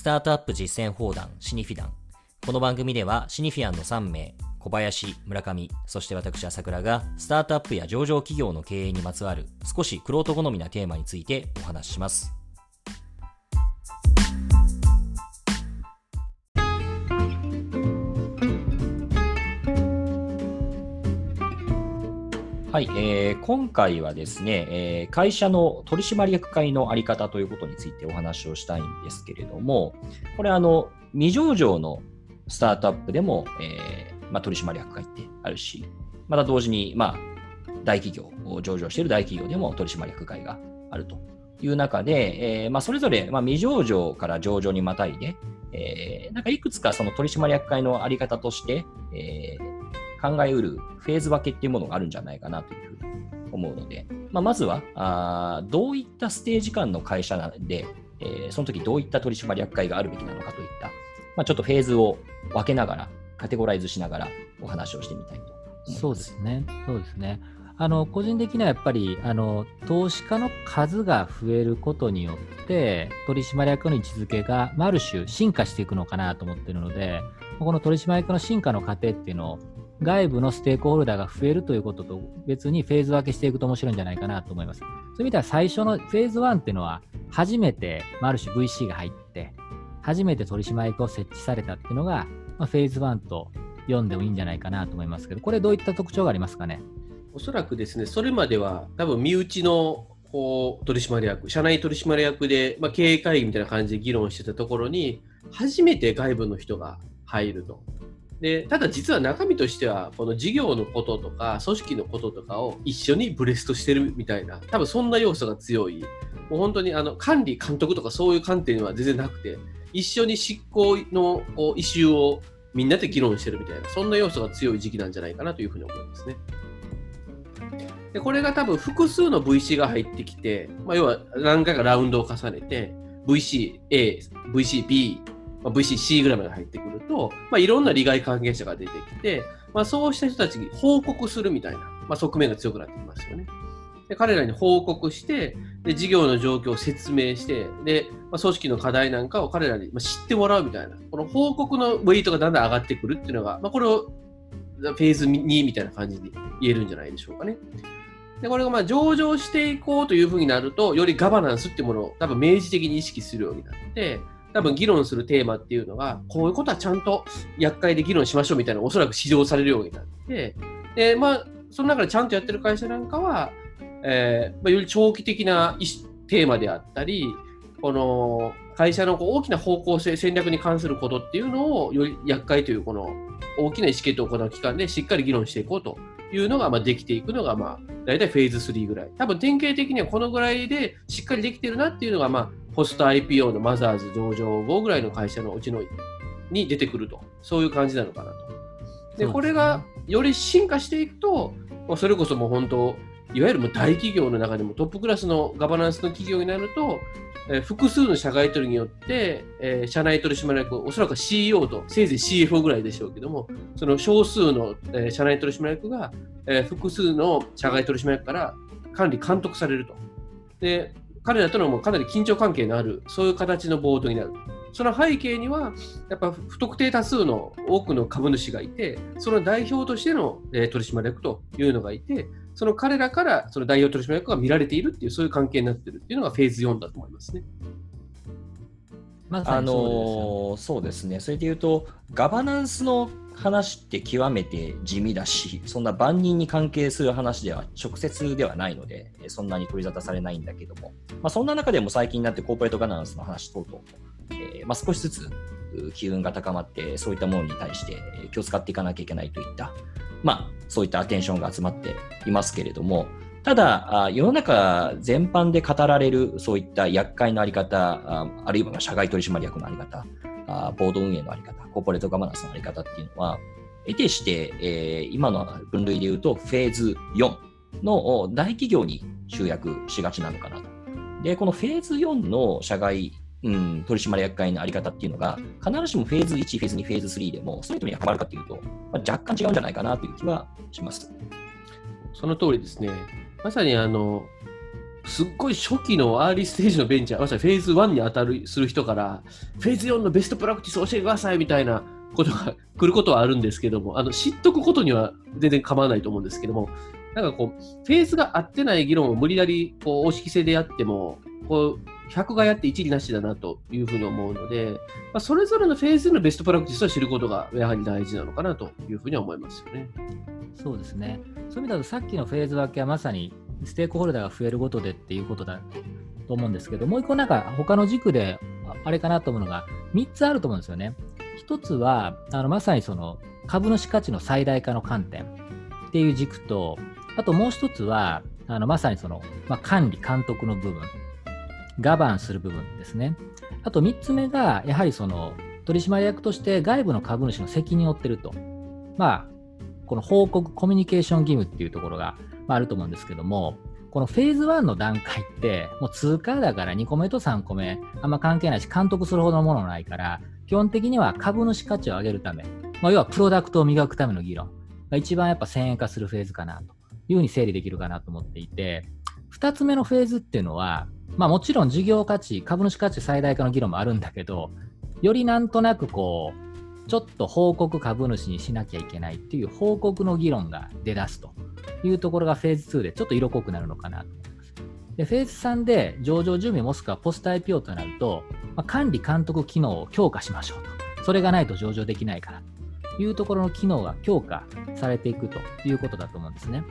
スタートアップ実践砲弾シニフィダン。この番組ではシニフィアンの3名、小林、村上、そして私朝倉がスタートアップや上場企業の経営にまつわる少しクロート好みなテーマについてお話しします。はい、えー、今回はですね、えー、会社の取締役会のあり方ということについてお話をしたいんですけれども、これあの、未上場のスタートアップでも、えーまあ、取締役会ってあるし、また同時に、まあ、大企業、上場している大企業でも取締役会があるという中で、えーまあ、それぞれ、まあ、未上場から上場にまたいで、えー、なんかいくつかその取締役会のあり方として、えー、考えうるフェーズ分けっていうものがあるんじゃないかなというふうに思うので、まあ、まずはあどういったステージ間の会社で、えー、その時どういった取締役会があるべきなのかといった、まあ、ちょっとフェーズを分けながら、カテゴライズしながらお話をしてみたいとそうですね。そうですね。あの個人的にはやっぱりあの投資家の数が増えることによって取締役の位置づけが、まあ、ある種進化していくのかなと思っているのでこの取締役の進化の過程っていうのを外部のステークホルダーが増えるということと別にフェーズ分けしていくと面白いんじゃないかなと思います。そういう意味では最初のフェーズ1っていうのは初めて、まあ、ある種 VC が入って初めて取締役を設置されたっていうのが、まあ、フェーズ1と読んでもいいんじゃないかなと思いますけどこれどういった特徴がありますかね？おそらくですねそれまでは多分身内のこう取締役社内取締役で、まあ、経営会議みたいな感じで議論してたところに初めて外部の人が入ると。でただ実は中身としてはこの事業のこととか組織のこととかを一緒にブレストしてるみたいな多分そんな要素が強いもう本当にあの管理監督とかそういう観点は全然なくて一緒に執行のこうイシューをみんなで議論してるみたいなそんな要素が強い時期なんじゃないかなというふうに思いますね。でこれが多分複数の VC が入ってきて、まあ、要は何回かラウンドを重ねて VCA、VCB、まあ、VCC ぐらいまで入ってくると、まあ、いろんな利害関係者が出てきて、まあ、そうした人たちに報告するみたいな、まあ、側面が強くなってきますよね。で彼らに報告してで、事業の状況を説明して、でまあ、組織の課題なんかを彼らに知ってもらうみたいな、この報告のウェイトがだんだん上がってくるっていうのが、まあ、これをフェーズ2みたいな感じに言えるんじゃないでしょうかね。でこれがまあ上場していこうというふうになると、よりガバナンスっていうものを多分明示的に意識するようになって、多分議論するテーマっていうのが、こういうことはちゃんと厄介で議論しましょうみたいなおそらく指導されるようになって、で、まあ、その中でちゃんとやってる会社なんかは、えーまあ、より長期的なテーマであったり、この会社のこう大きな方向性、戦略に関することっていうのを、より厄介というこの大きな意思決定を行う機関でしっかり議論していこうというのが、まあ、できていくのが、まあ、大体フェーズ3ぐらい。多分典型的にはこのぐらいでしっかりできてるなっていうのが、まあ、ポスト IPO のマザーズ上場後ぐらいの会社のうちのに出てくると、そういう感じなのかなと。で、これがより進化していくと、それこそもう本当、いわゆる大企業の中でもトップクラスのガバナンスの企業になると、えー、複数の社外取りによって、えー、社内取締役、おそらく CEO とせいぜい CFO ぐらいでしょうけども、その少数の、えー、社内取締役が、えー、複数の社外取締役から管理、監督されると。で彼らとのもかなり緊張関係のある、そういう形のボードになる。その背景には、やっぱ不特定多数の多くの株主がいて、その代表としての、え、取締役というのがいて、その彼らからその代表取締役が見られているっていう、そういう関係になっているっていうのがフェーズ4だと思いますね。まあのそうですね、それでいうと、ガバナンスの話って極めて地味だし、そんな万人に関係する話では直接ではないので、そんなに取り沙汰されないんだけども、まあ、そんな中でも最近になってコーポレートガバナンスの話等々、えー、まあ、少しずつ機運が高まって、そういったものに対して気を使っていかなきゃいけないといった、まあ、そういったアテンションが集まっていますけれども、ただ、世の中全般で語られるそういった厄介のあり方、あるいは社外取締役のあり方、ボード運営のあり方、コーポレートガバナンスのあり方っていうのは、得てして、えー、今の分類で言うと、フェーズ4の大企業に集約しがちなのかなと。で、このフェーズ4の社外、うん、取締役会のあり方っていうのが、必ずしもフェーズ1、フェーズ2、フェーズ3でも、それとに関わるかっていうと、まあ、若干違うんじゃないかなという気はします。その通りですね。まさにあの、すっごい初期のアーリーステージのベンチャー、まさにフェーズ1に当たるする人から、フェーズ4のベストプラクティス教えてくださいみたいなことが来ることはあるんですけども、あの知っとくことには全然構わないと思うんですけども、なんかこう、フェーズが合ってない議論を無理やりこう公式性でやっても、こう100がやって一理なしだなというふうに思うので、まあ、それぞれのフェーズのベストプラクティスを知ることがやはり大事なのかなというふうに思いますよね。そうですね。そういう意味だとさっきのフェーズ分けはまさにステークホルダーが増えることでっていうことだと思うんですけど、もう一個なんか他の軸であれかなと思うのが3つあると思うんですよね。1つはあのまさにその株主価値の最大化の観点っていう軸と、あともう1つはあのまさにその、まあ、管理、監督の部分、ガバンする部分ですね。あと3つ目が、やはりその取締役として外部の株主の責任を負ってると。まあ、この報告、コミュニケーション義務っていうところがまあ、ると思うんですけども、このフェーズ1の段階って、もう通貨だから2個目と3個目、あんま関係ないし、監督するほどのものないから、基本的には株主価値を上げるため、まあ、要はプロダクトを磨くための議論が一番やっぱ先鋭化するフェーズかなというふうに整理できるかなと思っていて、2つ目のフェーズっていうのは、まあ、もちろん事業価値、株主価値最大化の議論もあるんだけど、よりなんとなくこう、ちょっと報告株主にしなきゃいけないっていう報告の議論が出だすというところがフェーズ2でちょっと色濃くなるのかなと思います。で、フェーズ3で上場準備もしくはポスト IPO となると、まあ、管理監督機能を強化しましょうと。それがないと上場できないからというところの機能が強化されていくということだと思うんですね。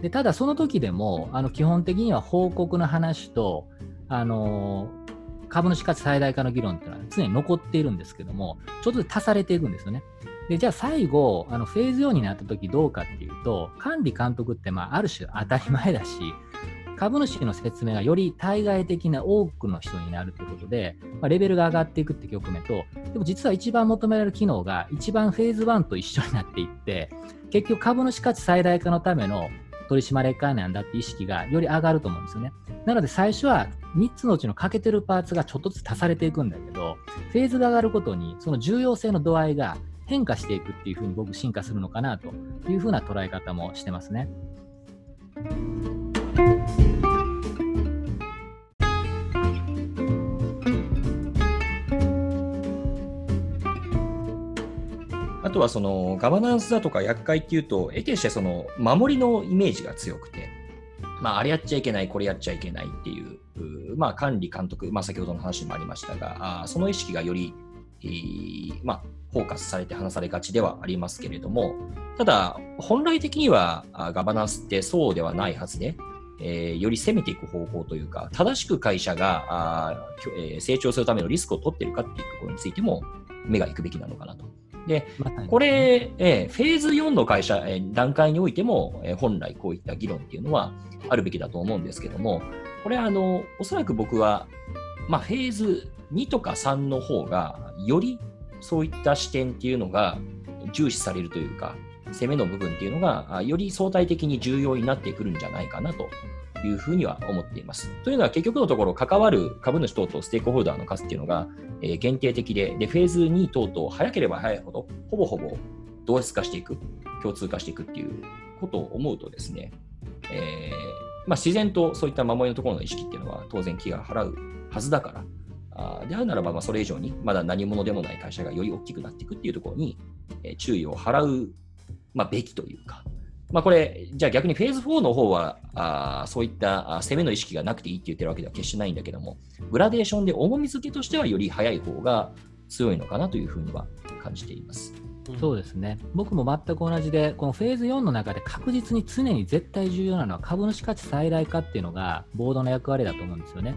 でただその時でもあの基本的には報告の話と、あの、株主価値最大化の議論っていうのは常に残っているんですけども、ちょっとずつ足されていくんですよね。で、じゃあ最後、あのフェーズ4になった時どうかっていうと、管理監督って、まあ、ある種当たり前だし、株主の説明がより対外的な多くの人になるということで、まあ、レベルが上がっていくって局面と、でも実は一番求められる機能が一番フェーズ1と一緒になっていって、結局株主価値最大化のための取締役会なんだって意識がより上がると思うんですよね。なので最初は3つのうちの欠けてるパーツがちょっとずつ足されていくんだけど、フェーズが上がることにその重要性の度合いが変化していくっていうふうに僕進化するのかなというふうな捉え方もしてますね。とはそのガバナンスだとか厄介っていうと、得てしてその守りのイメージが強くて、まあ、あれやっちゃいけない、これやっちゃいけないっていう、まあ、管理、監督、まあ、先ほどの話もありましたが、あその意識がより、えー、まあ、フォーカスされて話されがちではありますけれども、ただ、本来的にはガバナンスってそうではないはずで、えー、より攻めていく方向というか、正しく会社があ、えー、成長するためのリスクを取ってるかっていうところについても目が行くべきなのかなと。で、これ、えー、フェーズ4の会社、えー、段階においても、えー、本来こういった議論っていうのはあるべきだと思うんですけども、これあの、おそらく僕は、まあ、フェーズ2とか3の方が、よりそういった視点っていうのが重視されるというか、攻めの部分っていうのが、より相対的に重要になってくるんじゃないかなというふうには思っています。というのは結局のところ、関わる株主等々ステークホルダーの数っていうのが、え、限定的で、で、フェーズ2等々、早ければ早いほど、ほぼほぼ同質化していく、共通化していくっていうことを思うとですね、えーまあ、自然とそういった守りのところの意識っていうのは当然気が払うはずだから、あであるならば、まあ、それ以上にまだ何者でもない会社がより大きくなっていくっていうところに、え、注意を払う、まあ、べきというか、まあ、これ、じゃあ逆にフェーズ4の方は、あそういった攻めの意識がなくていいって言ってるわけでは決してないんだけども、グラデーションで重み付けとしてはより早い方が強いのかなというふうには感じています。そうですね。僕も全く同じで、このフェーズ4の中で確実に常に絶対重要なのは株主価値最大化っていうのがボードの役割だと思うんですよね。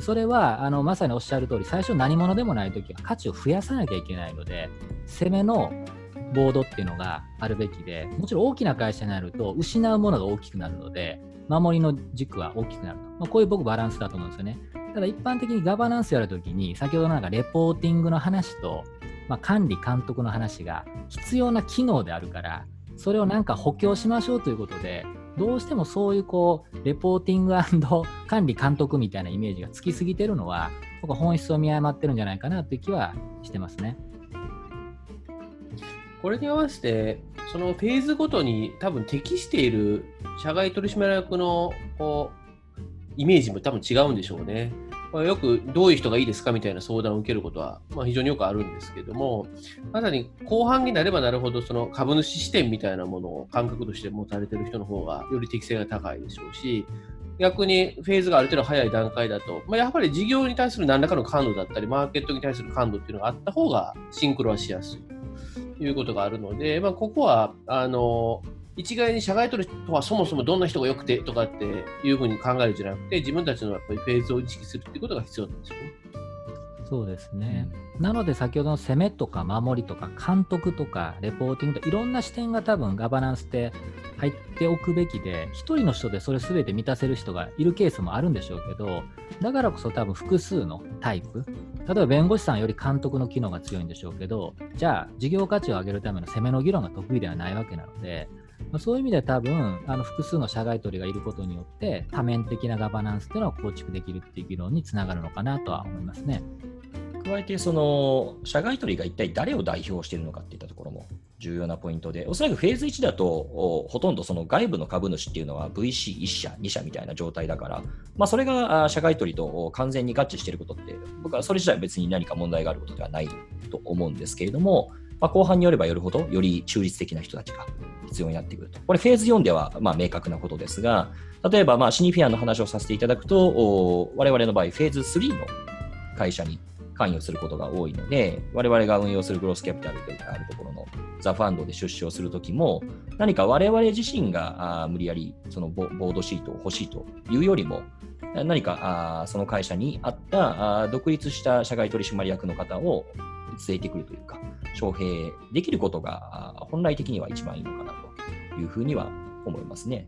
それはあのまさにおっしゃる通り、最初何者でもないときは価値を増やさなきゃいけないので、攻めのボードっていうのがあるべきで、もちろん大きな会社になると失うものが大きくなるので、守りの軸は大きくなると。まあ、こういう僕バランスだと思うんですよね。ただ一般的にガバナンスやるときに、先ほどなんかレポーティングの話と、まあ、管理監督の話が必要な機能であるから、それをなんか補強しましょうということで、どうしてもそういうこう、レポーティング管理監督みたいなイメージがつきすぎてるのは、僕は本質を見誤ってるんじゃないかなという気はしてますね。これに合わせて、そのフェーズごとに多分適している社外取締役のこうイメージも多分違うんでしょうね。まあ、よくどういう人がいいですかみたいな相談を受けることは、まあ、非常によくあるんですけども、まさに後半になればなるほど、その株主視点みたいなものを感覚として持たれてる人の方がより適性が高いでしょうし、逆にフェーズがある程度早い段階だと、まあ、やっぱり事業に対する何らかの感度だったり、マーケットに対する感度っていうのがあった方がシンクロはしやすいいうことがあるので、まあ、ここは、あの、一概に社外取りとはそもそもどんな人が良くてとかっていうふうに考えるんじゃなくて、自分たちのやっぱりフェーズを意識するっていうことが必要なんですよね。そうですね。なので先ほどの攻めとか守りとか監督とかレポーティングといろんな視点が多分ガバナンスって入っておくべきで1人の人でそれ全て満たせる人がいるケースもあるんでしょうけどだからこそ多分複数のタイプ例えば弁護士さんより監督の機能が強いんでしょうけどじゃあ事業価値を上げるための攻めの議論が得意ではないわけなのでま、そういう意味で多分あの複数の社外取りがいることによって多面的なガバナンスというのを構築できるっていう議論につながるのかなとは思いますね。加えてその社外取りが一体誰を代表しているのかっていったところも重要なポイントで、おそらくフェーズ1だと、ほとんどその外部の株主っていうのは VC1 社、2社みたいな状態だから、まあ、それが社外取りと完全に合致していることって、僕はそれ自体は別に何か問題があることではないと思うんですけれども、まあ、後半によればよるほど、より中立的な人たちが必要になってくると。これ、フェーズ4ではま明確なことですが、例えばまあシニフィアンの話をさせていただくと、我々の場合、フェーズ3の会社に関与することが多いので、我々が運用するグロスキャピタルであるところのザ・ファンドで出資をするときも、何か我々自身があ無理やりそのボードシートを欲しいというよりも、何かあその会社にあったあ独立した社外取締役の方を据えてくるというか、招聘できることが本来的には一番いいのかなというふうには思いますね。